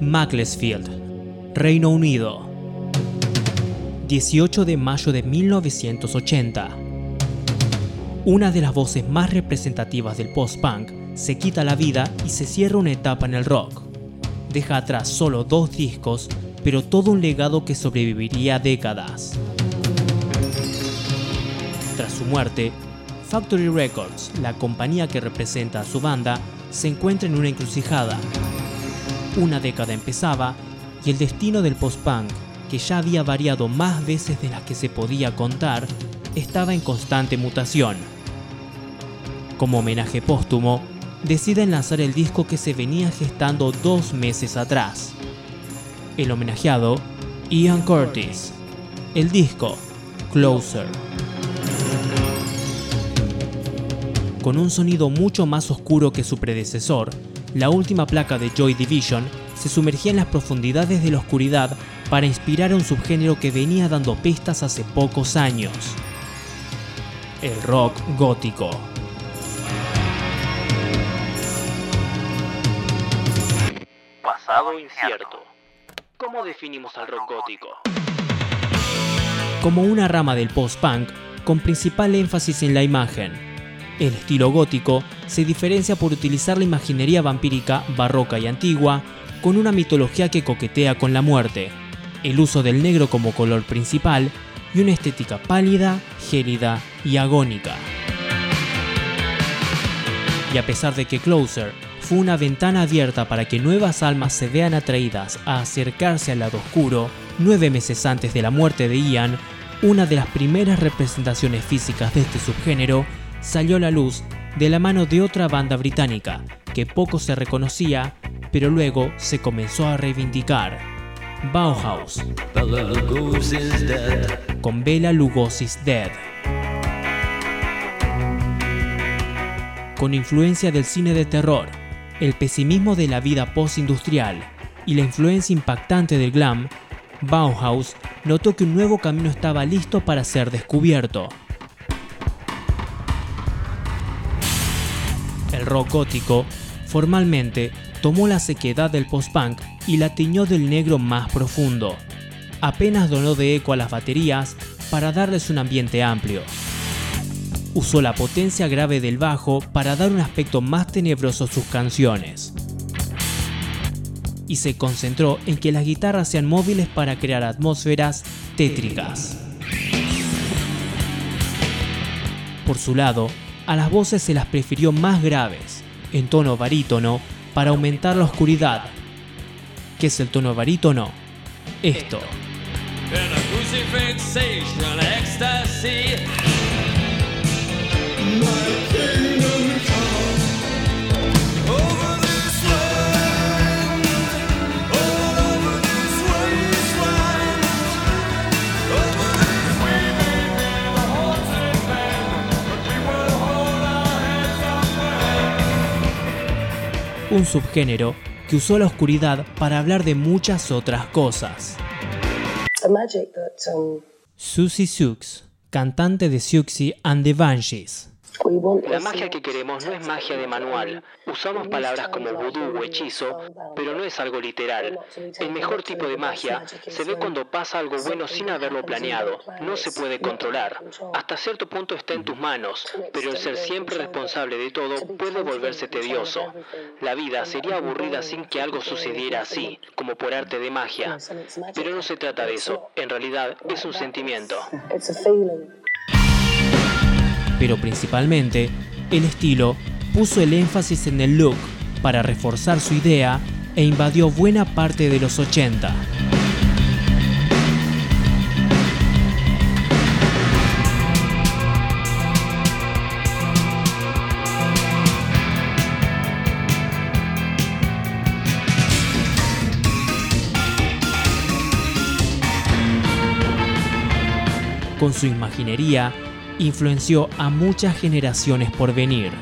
Macclesfield, Reino Unido. 18 de mayo de 1980. Una de las voces más representativas del post-punk se quita la vida y se cierra una etapa en el rock. Deja atrás solo dos discos, pero todo un legado que sobreviviría décadas. Tras su muerte, Factory Records, la compañía que representa a su banda, se encuentra en una encrucijada. Una década empezaba y el destino del post-punk, que ya había variado más veces de las que se podía contar, estaba en constante mutación. Como homenaje póstumo, deciden lanzar el disco que se venía gestando dos meses atrás. El homenajeado, Ian Curtis. El disco, Closer. Con un sonido mucho más oscuro que su predecesor, la última placa de Joy Division se sumergía en las profundidades de la oscuridad para inspirar a un subgénero que venía dando pistas hace pocos años. El rock gótico. Pasado incierto. ¿Cómo definimos al rock gótico? Como una rama del post-punk con principal énfasis en la imagen. El estilo gótico se diferencia por utilizar la imaginería vampírica barroca y antigua con una mitología que coquetea con la muerte, el uso del negro como color principal y una estética pálida, gélida y agónica. Y a pesar de que Closer fue una ventana abierta para que nuevas almas se vean atraídas a acercarse al lado oscuro, nueve meses antes de la muerte de Ian, una de las primeras representaciones físicas de este subgénero salió a la luz de la mano de otra banda británica que poco se reconocía, pero luego se comenzó a reivindicar. Bauhaus, con Bela Lugosi's Dead. Con influencia del cine de terror, el pesimismo de la vida postindustrial y la influencia impactante del glam, Bauhaus notó que un nuevo camino estaba listo para ser descubierto. El rock gótico formalmente tomó la sequedad del post-punk y la tiñó del negro más profundo. Apenas donó de eco a las baterías para darles un ambiente amplio. Usó la potencia grave del bajo para dar un aspecto más tenebroso a sus canciones. Y se concentró en que las guitarras sean móviles para crear atmósferas tétricas. Por su lado, a las voces se las prefirió más graves, en tono barítono, para aumentar la oscuridad. ¿Qué es el tono barítono? Esto. Un subgénero que usó la oscuridad para hablar de muchas otras cosas. Susie Sux, cantante de Siouxsie and the Banshees. La magia que queremos no es magia de manual. Usamos palabras como vudú o hechizo, pero no es algo literal. El mejor tipo de magia se ve cuando pasa algo bueno sin haberlo planeado. No se puede controlar. Hasta cierto punto está en tus manos, pero el ser siempre responsable de todo puede volverse tedioso. La vida sería aburrida sin que algo sucediera así, como por arte de magia. Pero no se trata de eso. En realidad es un sentimiento pero principalmente el estilo puso el énfasis en el look para reforzar su idea e invadió buena parte de los 80. Con su imaginería, influenció a muchas generaciones por venir.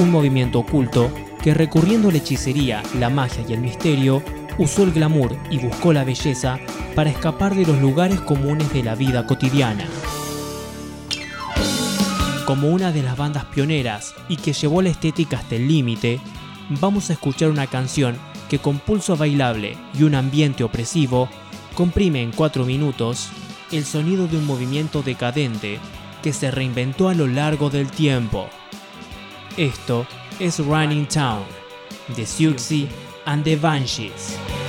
Un movimiento oculto que recurriendo a la hechicería, la magia y el misterio, usó el glamour y buscó la belleza para escapar de los lugares comunes de la vida cotidiana. Como una de las bandas pioneras y que llevó la estética hasta el límite, vamos a escuchar una canción que con pulso bailable y un ambiente opresivo comprime en cuatro minutos el sonido de un movimiento decadente que se reinventó a lo largo del tiempo. Esto es Running Town, de Siouxsie and the Banshees.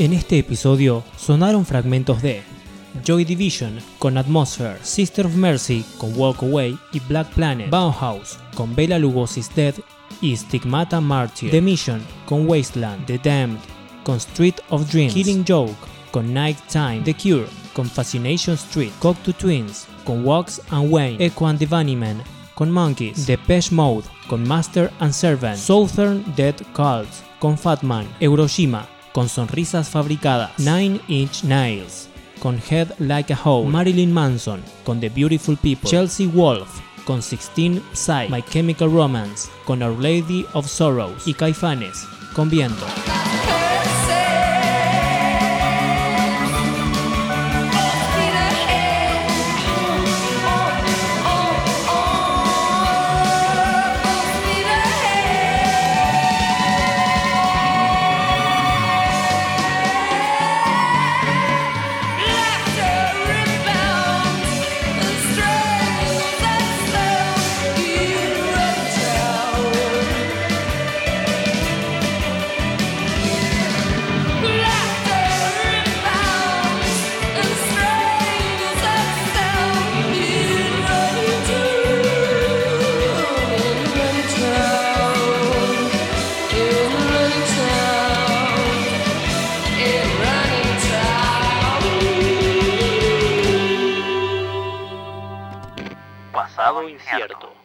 En este episodio sonaron fragmentos de Joy Division con Atmosphere, Sister of Mercy con Walk Away y Black Planet, Bauhaus con Bela Lugosi's Dead y Stigmata Martyr, The Mission con Wasteland, The Damned con Street of Dreams, Killing Joke con Night Time, The Cure con Fascination Street, Cocteau Twins con Walks and Wayne, Echo and Bunnymen con Monkeys, Depeche Mode con Master and Servant, Southern Dead Cult con Fatman, Euroshima con sonrisas fabricadas, Nine Inch Nails, con Head Like a Hole, Marilyn Manson, con The Beautiful People, Chelsea Wolf, con 16 Psy, My Chemical Romance, con Our Lady of Sorrows. Y Caifanes, con Viento. Incierto.